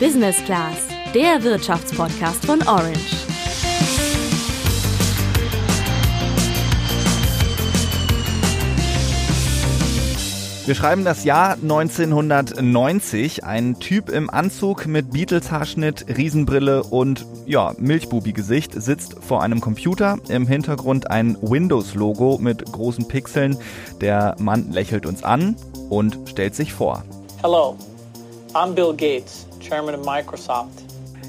Business Class, der Wirtschaftspodcast von Orange. Wir schreiben das Jahr 1990. Ein Typ im Anzug mit Beatles-Haarschnitt, Riesenbrille und ja, Milchbubi-Gesicht sitzt vor einem Computer. Im Hintergrund ein Windows-Logo mit großen Pixeln. Der Mann lächelt uns an und stellt sich vor. Hello, I'm Bill Gates, Chairman of Microsoft.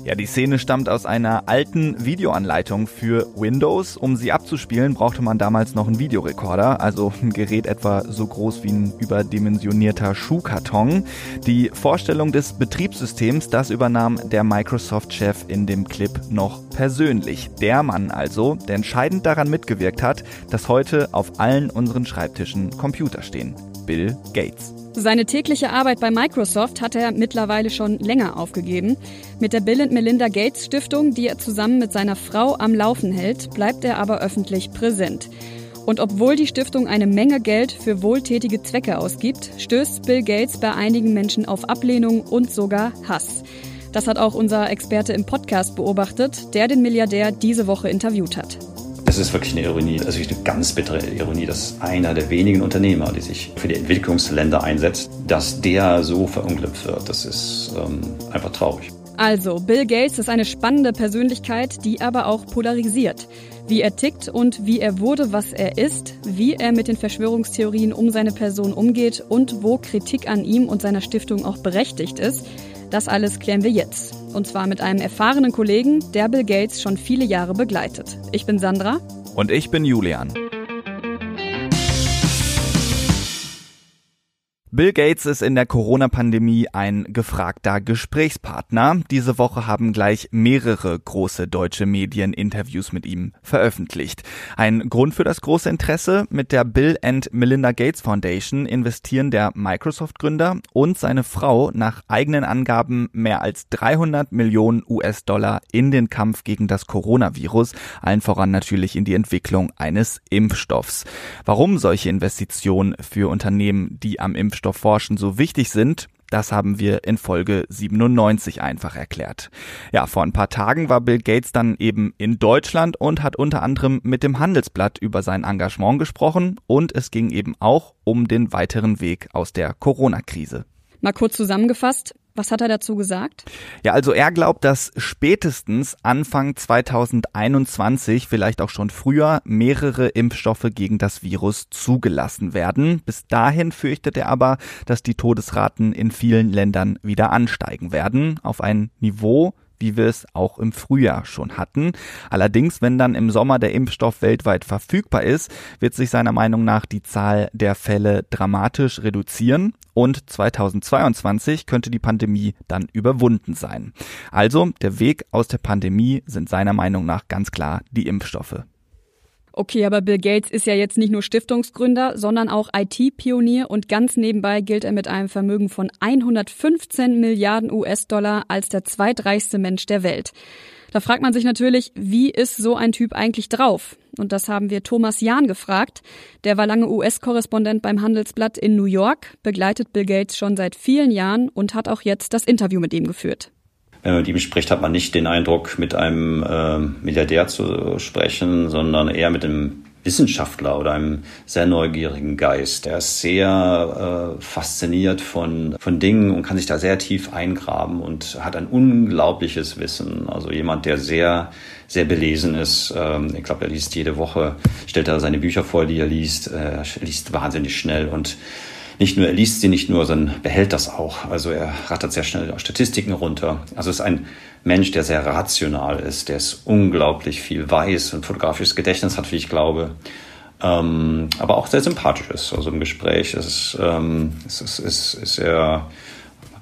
Ja, die Szene stammt aus einer alten Videoanleitung für Windows. Um sie abzuspielen, brauchte man damals noch einen Videorekorder, also ein Gerät etwa so groß wie ein überdimensionierter Schuhkarton. Die Vorstellung des Betriebssystems, das übernahm der Microsoft-Chef in dem Clip noch persönlich. Der Mann also, der entscheidend daran mitgewirkt hat, dass heute auf allen unseren Schreibtischen Computer stehen. Bill Gates. Seine tägliche Arbeit bei Microsoft hat er mittlerweile schon länger aufgegeben. Mit der Bill Melinda Gates Stiftung, die er zusammen mit seiner Frau am Laufen hält, bleibt er aber öffentlich präsent. Und obwohl die Stiftung eine Menge Geld für wohltätige Zwecke ausgibt, stößt Bill Gates bei einigen Menschen auf Ablehnung und sogar Hass. Das hat auch unser Experte im Podcast beobachtet, der den Milliardär diese Woche interviewt hat. Es ist wirklich eine Ironie, also eine ganz bittere Ironie, dass einer der wenigen Unternehmer, die sich für die Entwicklungsländer einsetzt, dass der so verunglückt wird. Das ist ähm, einfach traurig. Also, Bill Gates ist eine spannende Persönlichkeit, die aber auch polarisiert. Wie er tickt und wie er wurde, was er ist, wie er mit den Verschwörungstheorien um seine Person umgeht und wo Kritik an ihm und seiner Stiftung auch berechtigt ist, das alles klären wir jetzt. Und zwar mit einem erfahrenen Kollegen, der Bill Gates schon viele Jahre begleitet. Ich bin Sandra. Und ich bin Julian. Bill Gates ist in der Corona-Pandemie ein gefragter Gesprächspartner. Diese Woche haben gleich mehrere große deutsche Medien Interviews mit ihm veröffentlicht. Ein Grund für das große Interesse? Mit der Bill and Melinda Gates Foundation investieren der Microsoft-Gründer und seine Frau nach eigenen Angaben mehr als 300 Millionen US-Dollar in den Kampf gegen das Coronavirus, allen voran natürlich in die Entwicklung eines Impfstoffs. Warum solche Investitionen für Unternehmen, die am Impfstoff Impfstoffforschen so wichtig sind, das haben wir in Folge 97 einfach erklärt. Ja, vor ein paar Tagen war Bill Gates dann eben in Deutschland und hat unter anderem mit dem Handelsblatt über sein Engagement gesprochen und es ging eben auch um den weiteren Weg aus der Corona-Krise. Mal kurz zusammengefasst, was hat er dazu gesagt? Ja, also er glaubt, dass spätestens Anfang 2021, vielleicht auch schon früher, mehrere Impfstoffe gegen das Virus zugelassen werden. Bis dahin fürchtet er aber, dass die Todesraten in vielen Ländern wieder ansteigen werden auf ein Niveau, wie wir es auch im Frühjahr schon hatten. Allerdings, wenn dann im Sommer der Impfstoff weltweit verfügbar ist, wird sich seiner Meinung nach die Zahl der Fälle dramatisch reduzieren und 2022 könnte die Pandemie dann überwunden sein. Also, der Weg aus der Pandemie sind seiner Meinung nach ganz klar die Impfstoffe. Okay, aber Bill Gates ist ja jetzt nicht nur Stiftungsgründer, sondern auch IT-Pionier und ganz nebenbei gilt er mit einem Vermögen von 115 Milliarden US-Dollar als der zweitreichste Mensch der Welt. Da fragt man sich natürlich, wie ist so ein Typ eigentlich drauf? Und das haben wir Thomas Jahn gefragt. Der war lange US-Korrespondent beim Handelsblatt in New York, begleitet Bill Gates schon seit vielen Jahren und hat auch jetzt das Interview mit ihm geführt. Wenn man mit ihm spricht, hat man nicht den Eindruck, mit einem äh, Milliardär zu sprechen, sondern eher mit einem Wissenschaftler oder einem sehr neugierigen Geist. Er ist sehr äh, fasziniert von, von Dingen und kann sich da sehr tief eingraben und hat ein unglaubliches Wissen. Also jemand, der sehr, sehr belesen ist. Ähm, ich glaube, er liest jede Woche, stellt er seine Bücher vor, die er liest. Er liest wahnsinnig schnell und nicht nur, er liest sie nicht nur, sondern behält das auch. Also er rattert sehr schnell Statistiken runter. Also es ist ein Mensch, der sehr rational ist, der ist unglaublich viel weiß und fotografisches Gedächtnis hat, wie ich glaube. Ähm, aber auch sehr sympathisch ist. Also im Gespräch ist es, ähm, es ist, ist, ist er,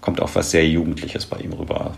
kommt auch was sehr Jugendliches bei ihm rüber.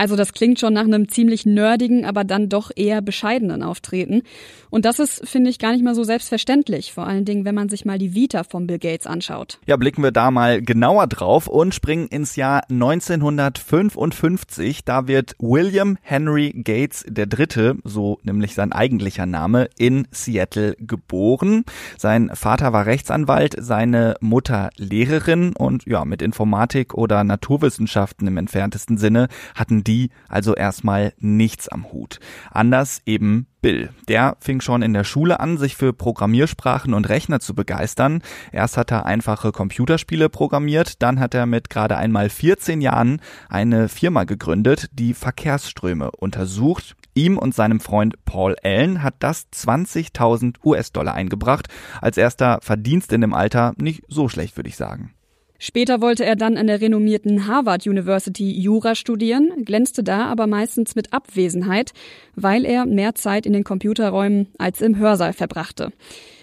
Also das klingt schon nach einem ziemlich nerdigen, aber dann doch eher bescheidenen Auftreten. Und das ist, finde ich, gar nicht mal so selbstverständlich, vor allen Dingen, wenn man sich mal die Vita von Bill Gates anschaut. Ja, blicken wir da mal genauer drauf und springen ins Jahr 1955. Da wird William Henry Gates Dritte, so nämlich sein eigentlicher Name, in Seattle geboren. Sein Vater war Rechtsanwalt, seine Mutter Lehrerin und ja, mit Informatik oder Naturwissenschaften im entferntesten Sinne hatten also erstmal nichts am Hut. Anders eben Bill. Der fing schon in der Schule an, sich für Programmiersprachen und Rechner zu begeistern. Erst hat er einfache Computerspiele programmiert, dann hat er mit gerade einmal 14 Jahren eine Firma gegründet, die Verkehrsströme untersucht. Ihm und seinem Freund Paul Allen hat das 20.000 US-Dollar eingebracht. Als erster Verdienst in dem Alter nicht so schlecht, würde ich sagen. Später wollte er dann an der renommierten Harvard University Jura studieren, glänzte da aber meistens mit Abwesenheit, weil er mehr Zeit in den Computerräumen als im Hörsaal verbrachte.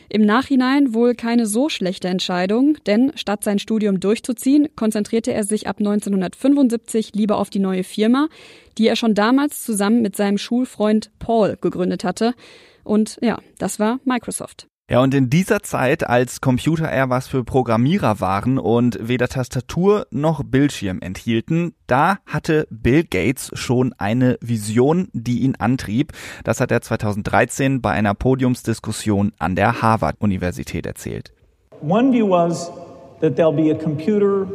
Im Nachhinein wohl keine so schlechte Entscheidung, denn statt sein Studium durchzuziehen, konzentrierte er sich ab 1975 lieber auf die neue Firma, die er schon damals zusammen mit seinem Schulfreund Paul gegründet hatte. Und ja, das war Microsoft. Ja, und in dieser Zeit, als Computer eher was für Programmierer waren und weder Tastatur noch Bildschirm enthielten, da hatte Bill Gates schon eine Vision, die ihn antrieb. Das hat er 2013 bei einer Podiumsdiskussion an der Harvard-Universität erzählt. One view was that there'll be a computer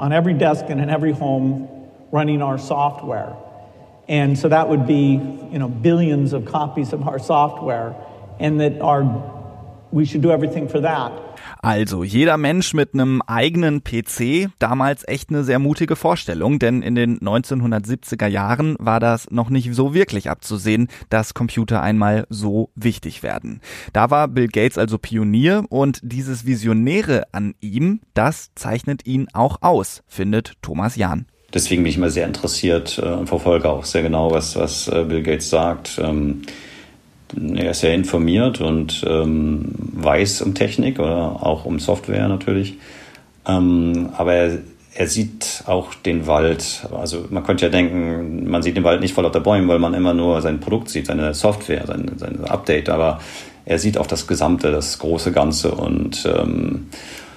on every desk and in every home running our software. And so that would be, you know, billions of copies of our software and that our we should do everything for that. Also jeder Mensch mit einem eigenen PC, damals echt eine sehr mutige Vorstellung, denn in den 1970er Jahren war das noch nicht so wirklich abzusehen, dass Computer einmal so wichtig werden. Da war Bill Gates also Pionier und dieses Visionäre an ihm, das zeichnet ihn auch aus, findet Thomas Jahn. Deswegen bin ich immer sehr interessiert äh, und verfolge auch sehr genau, was, was äh, Bill Gates sagt. Er ist sehr informiert und ähm, weiß um Technik oder auch um Software natürlich. Ähm, aber er, er sieht auch den Wald. Also man könnte ja denken, man sieht den Wald nicht vor lauter Bäumen, weil man immer nur sein Produkt sieht, seine Software, sein, sein Update. Aber er sieht auch das Gesamte, das große Ganze und ähm,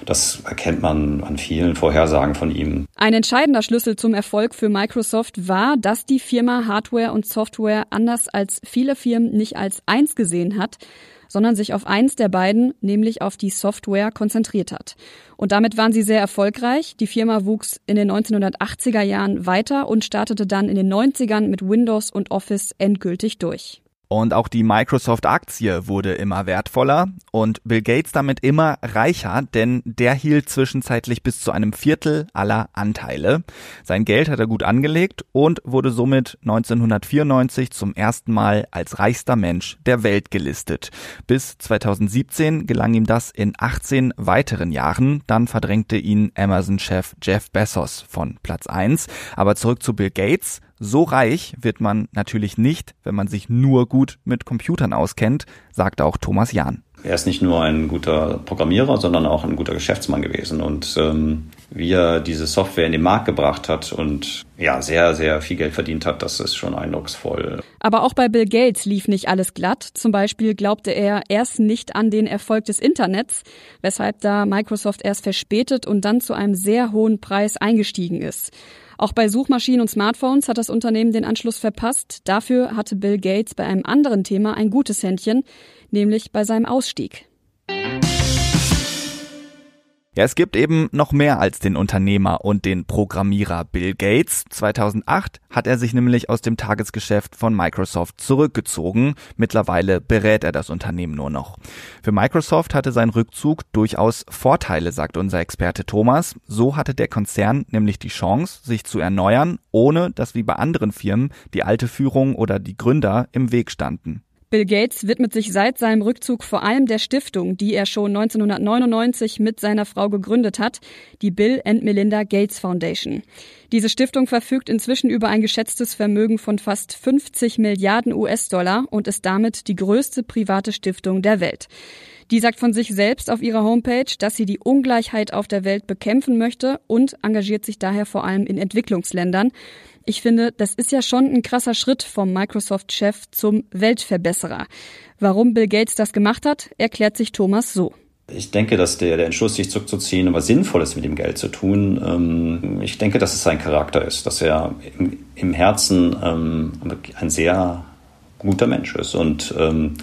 das erkennt man an vielen Vorhersagen von ihm. Ein entscheidender Schlüssel zum Erfolg für Microsoft war, dass die Firma Hardware und Software anders als viele Firmen nicht als eins gesehen hat, sondern sich auf eins der beiden, nämlich auf die Software, konzentriert hat. Und damit waren sie sehr erfolgreich. Die Firma wuchs in den 1980er Jahren weiter und startete dann in den 90ern mit Windows und Office endgültig durch. Und auch die Microsoft-Aktie wurde immer wertvoller und Bill Gates damit immer reicher, denn der hielt zwischenzeitlich bis zu einem Viertel aller Anteile. Sein Geld hat er gut angelegt und wurde somit 1994 zum ersten Mal als reichster Mensch der Welt gelistet. Bis 2017 gelang ihm das in 18 weiteren Jahren. Dann verdrängte ihn Amazon-Chef Jeff Bezos von Platz 1. Aber zurück zu Bill Gates. So reich wird man natürlich nicht, wenn man sich nur gut mit Computern auskennt, sagte auch Thomas Jahn. Er ist nicht nur ein guter Programmierer, sondern auch ein guter Geschäftsmann gewesen. Und ähm, wie er diese Software in den Markt gebracht hat und ja, sehr, sehr viel Geld verdient hat, das ist schon eindrucksvoll. Aber auch bei Bill Gates lief nicht alles glatt. Zum Beispiel glaubte er erst nicht an den Erfolg des Internets, weshalb da Microsoft erst verspätet und dann zu einem sehr hohen Preis eingestiegen ist. Auch bei Suchmaschinen und Smartphones hat das Unternehmen den Anschluss verpasst. Dafür hatte Bill Gates bei einem anderen Thema ein gutes Händchen, nämlich bei seinem Ausstieg. Ja, es gibt eben noch mehr als den Unternehmer und den Programmierer Bill Gates. 2008 hat er sich nämlich aus dem Tagesgeschäft von Microsoft zurückgezogen. Mittlerweile berät er das Unternehmen nur noch. Für Microsoft hatte sein Rückzug durchaus Vorteile, sagt unser Experte Thomas. So hatte der Konzern nämlich die Chance, sich zu erneuern, ohne dass wie bei anderen Firmen die alte Führung oder die Gründer im Weg standen. Bill Gates widmet sich seit seinem Rückzug vor allem der Stiftung, die er schon 1999 mit seiner Frau gegründet hat, die Bill and Melinda Gates Foundation. Diese Stiftung verfügt inzwischen über ein geschätztes Vermögen von fast 50 Milliarden US-Dollar und ist damit die größte private Stiftung der Welt. Die sagt von sich selbst auf ihrer Homepage, dass sie die Ungleichheit auf der Welt bekämpfen möchte und engagiert sich daher vor allem in Entwicklungsländern. Ich finde, das ist ja schon ein krasser Schritt vom Microsoft-Chef zum Weltverbesserer. Warum Bill Gates das gemacht hat, erklärt sich Thomas so. Ich denke, dass der, der Entschluss, sich zurückzuziehen und was Sinnvolles mit dem Geld zu tun, ähm, ich denke, dass es sein Charakter ist, dass er im, im Herzen ähm, ein sehr guter Mensch ist und ähm,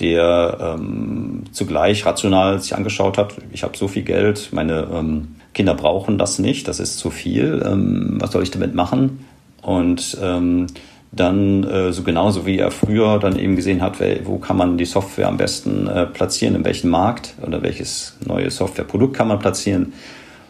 der ähm, zugleich rational sich angeschaut hat, ich habe so viel Geld, meine ähm, Kinder brauchen das nicht, das ist zu viel, ähm, was soll ich damit machen? Und ähm, dann äh, so genauso wie er früher dann eben gesehen hat, wo kann man die Software am besten äh, platzieren, in welchem Markt oder welches neue Softwareprodukt kann man platzieren.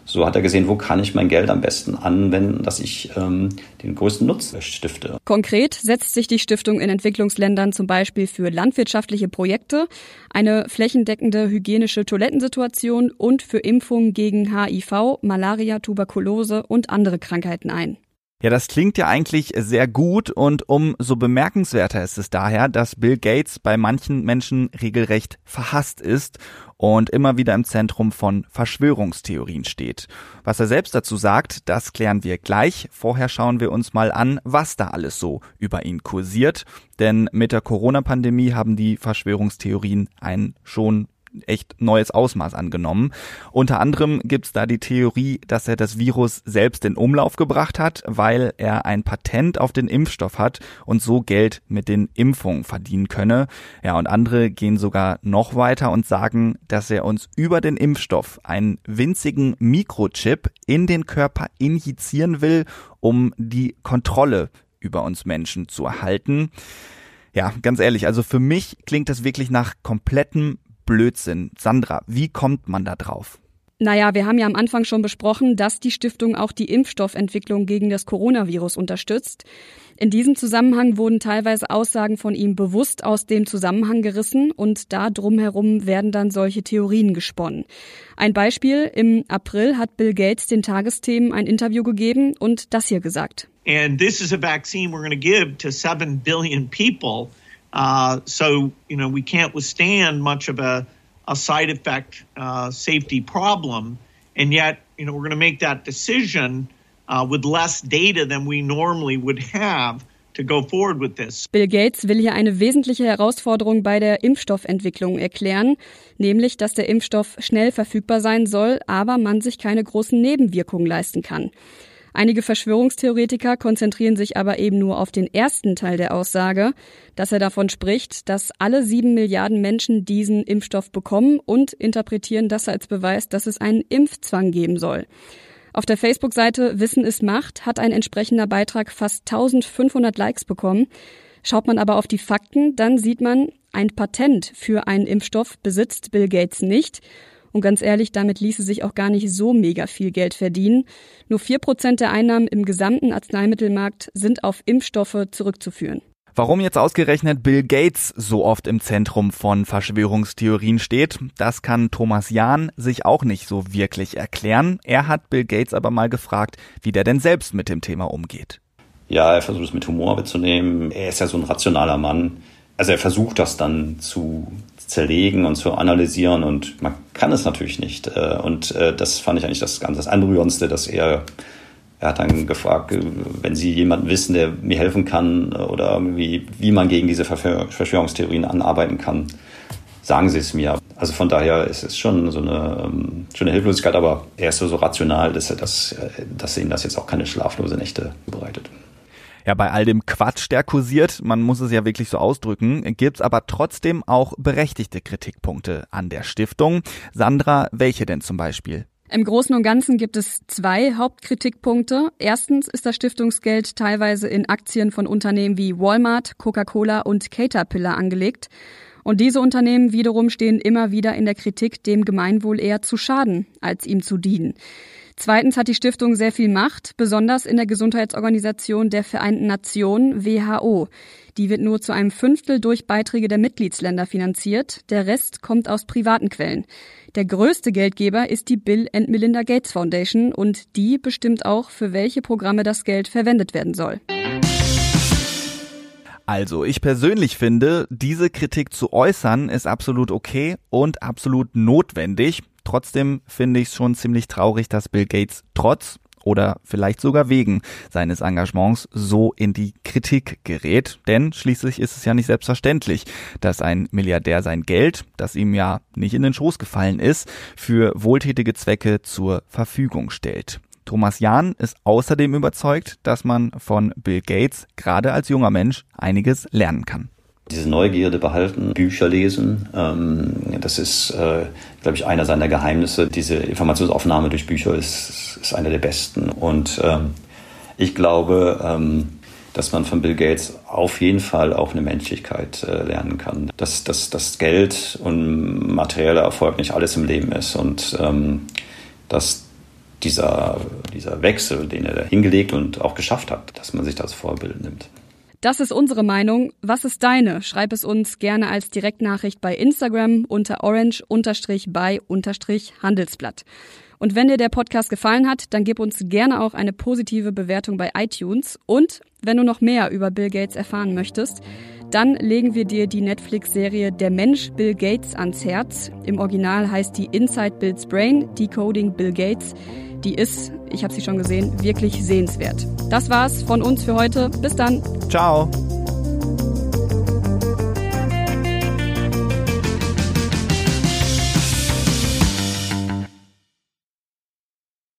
So hat er gesehen, wo kann ich mein Geld am besten anwenden, dass ich ähm, den größten Nutzen stifte. Konkret setzt sich die Stiftung in Entwicklungsländern zum Beispiel für landwirtschaftliche Projekte, eine flächendeckende hygienische Toilettensituation und für Impfungen gegen HIV, Malaria, Tuberkulose und andere Krankheiten ein. Ja, das klingt ja eigentlich sehr gut und umso bemerkenswerter ist es daher, dass Bill Gates bei manchen Menschen regelrecht verhasst ist und immer wieder im Zentrum von Verschwörungstheorien steht. Was er selbst dazu sagt, das klären wir gleich. Vorher schauen wir uns mal an, was da alles so über ihn kursiert. Denn mit der Corona-Pandemie haben die Verschwörungstheorien einen schon echt neues Ausmaß angenommen. Unter anderem gibt's da die Theorie, dass er das Virus selbst in Umlauf gebracht hat, weil er ein Patent auf den Impfstoff hat und so Geld mit den Impfungen verdienen könne. Ja, und andere gehen sogar noch weiter und sagen, dass er uns über den Impfstoff einen winzigen Mikrochip in den Körper injizieren will, um die Kontrolle über uns Menschen zu erhalten. Ja, ganz ehrlich, also für mich klingt das wirklich nach komplettem Blödsinn. Sandra, wie kommt man da drauf? Naja, wir haben ja am Anfang schon besprochen, dass die Stiftung auch die Impfstoffentwicklung gegen das Coronavirus unterstützt. In diesem Zusammenhang wurden teilweise Aussagen von ihm bewusst aus dem Zusammenhang gerissen und da drumherum werden dann solche Theorien gesponnen. Ein Beispiel, im April hat Bill Gates den Tagesthemen ein Interview gegeben und das hier gesagt. And this is a vaccine we're going to give to 7 billion people. Uh, so, you know, we can't withstand much of a, a side effect uh, safety problem. And yet, you know, we're going to make that decision uh, with less data than we normally would have. To go forward with this. Bill Gates will hier eine wesentliche Herausforderung bei der Impfstoffentwicklung erklären, nämlich, dass der Impfstoff schnell verfügbar sein soll, aber man sich keine großen Nebenwirkungen leisten kann. Einige Verschwörungstheoretiker konzentrieren sich aber eben nur auf den ersten Teil der Aussage, dass er davon spricht, dass alle sieben Milliarden Menschen diesen Impfstoff bekommen und interpretieren das als Beweis, dass es einen Impfzwang geben soll. Auf der Facebook-Seite Wissen ist Macht hat ein entsprechender Beitrag fast 1500 Likes bekommen. Schaut man aber auf die Fakten, dann sieht man, ein Patent für einen Impfstoff besitzt Bill Gates nicht und ganz ehrlich, damit ließe sich auch gar nicht so mega viel Geld verdienen. Nur vier Prozent der Einnahmen im gesamten Arzneimittelmarkt sind auf Impfstoffe zurückzuführen. Warum jetzt ausgerechnet Bill Gates so oft im Zentrum von Verschwörungstheorien steht, das kann Thomas Jahn sich auch nicht so wirklich erklären. Er hat Bill Gates aber mal gefragt, wie der denn selbst mit dem Thema umgeht. Ja, er versucht es mit Humor mitzunehmen. Er ist ja so ein rationaler Mann. Also er versucht das dann zu zerlegen und zu analysieren und man kann es natürlich nicht. Äh, und äh, das fand ich eigentlich das ganz das Anrührendste, dass er, er hat dann gefragt, äh, wenn Sie jemanden wissen, der mir helfen kann oder irgendwie, wie man gegen diese Verschwörungstheorien anarbeiten kann, sagen Sie es mir. Also von daher ist es schon so eine, ähm, schon eine Hilflosigkeit, aber er ist so, so rational, dass, er das, dass ihn das jetzt auch keine schlaflose Nächte bereitet. Ja, bei all dem Quatsch, der kursiert, man muss es ja wirklich so ausdrücken, gibt's aber trotzdem auch berechtigte Kritikpunkte an der Stiftung. Sandra, welche denn zum Beispiel? Im Großen und Ganzen gibt es zwei Hauptkritikpunkte. Erstens ist das Stiftungsgeld teilweise in Aktien von Unternehmen wie Walmart, Coca-Cola und Caterpillar angelegt. Und diese Unternehmen wiederum stehen immer wieder in der Kritik, dem Gemeinwohl eher zu schaden, als ihm zu dienen. Zweitens hat die Stiftung sehr viel Macht, besonders in der Gesundheitsorganisation der Vereinten Nationen WHO. Die wird nur zu einem Fünftel durch Beiträge der Mitgliedsländer finanziert, der Rest kommt aus privaten Quellen. Der größte Geldgeber ist die Bill and Melinda Gates Foundation und die bestimmt auch, für welche Programme das Geld verwendet werden soll. Also, ich persönlich finde, diese Kritik zu äußern ist absolut okay und absolut notwendig. Trotzdem finde ich es schon ziemlich traurig, dass Bill Gates trotz oder vielleicht sogar wegen seines Engagements so in die Kritik gerät. Denn schließlich ist es ja nicht selbstverständlich, dass ein Milliardär sein Geld, das ihm ja nicht in den Schoß gefallen ist, für wohltätige Zwecke zur Verfügung stellt. Thomas Jahn ist außerdem überzeugt, dass man von Bill Gates gerade als junger Mensch einiges lernen kann. Diese Neugierde behalten, Bücher lesen, ähm, das ist, äh, glaube ich, einer seiner Geheimnisse. Diese Informationsaufnahme durch Bücher ist, ist einer der besten. Und ähm, ich glaube, ähm, dass man von Bill Gates auf jeden Fall auch eine Menschlichkeit äh, lernen kann. Dass, dass, dass Geld und materieller Erfolg nicht alles im Leben ist und ähm, dass dieser, dieser Wechsel, den er hingelegt und auch geschafft hat, dass man sich das Vorbild nimmt. Das ist unsere Meinung. Was ist deine? Schreib es uns gerne als Direktnachricht bei Instagram unter orange-by-handelsblatt. Und wenn dir der Podcast gefallen hat, dann gib uns gerne auch eine positive Bewertung bei iTunes. Und wenn du noch mehr über Bill Gates erfahren möchtest, dann legen wir dir die Netflix-Serie Der Mensch Bill Gates ans Herz. Im Original heißt die Inside Bill's Brain, Decoding Bill Gates. Die ist, ich habe sie schon gesehen, wirklich sehenswert. Das war's von uns für heute. Bis dann. Ciao.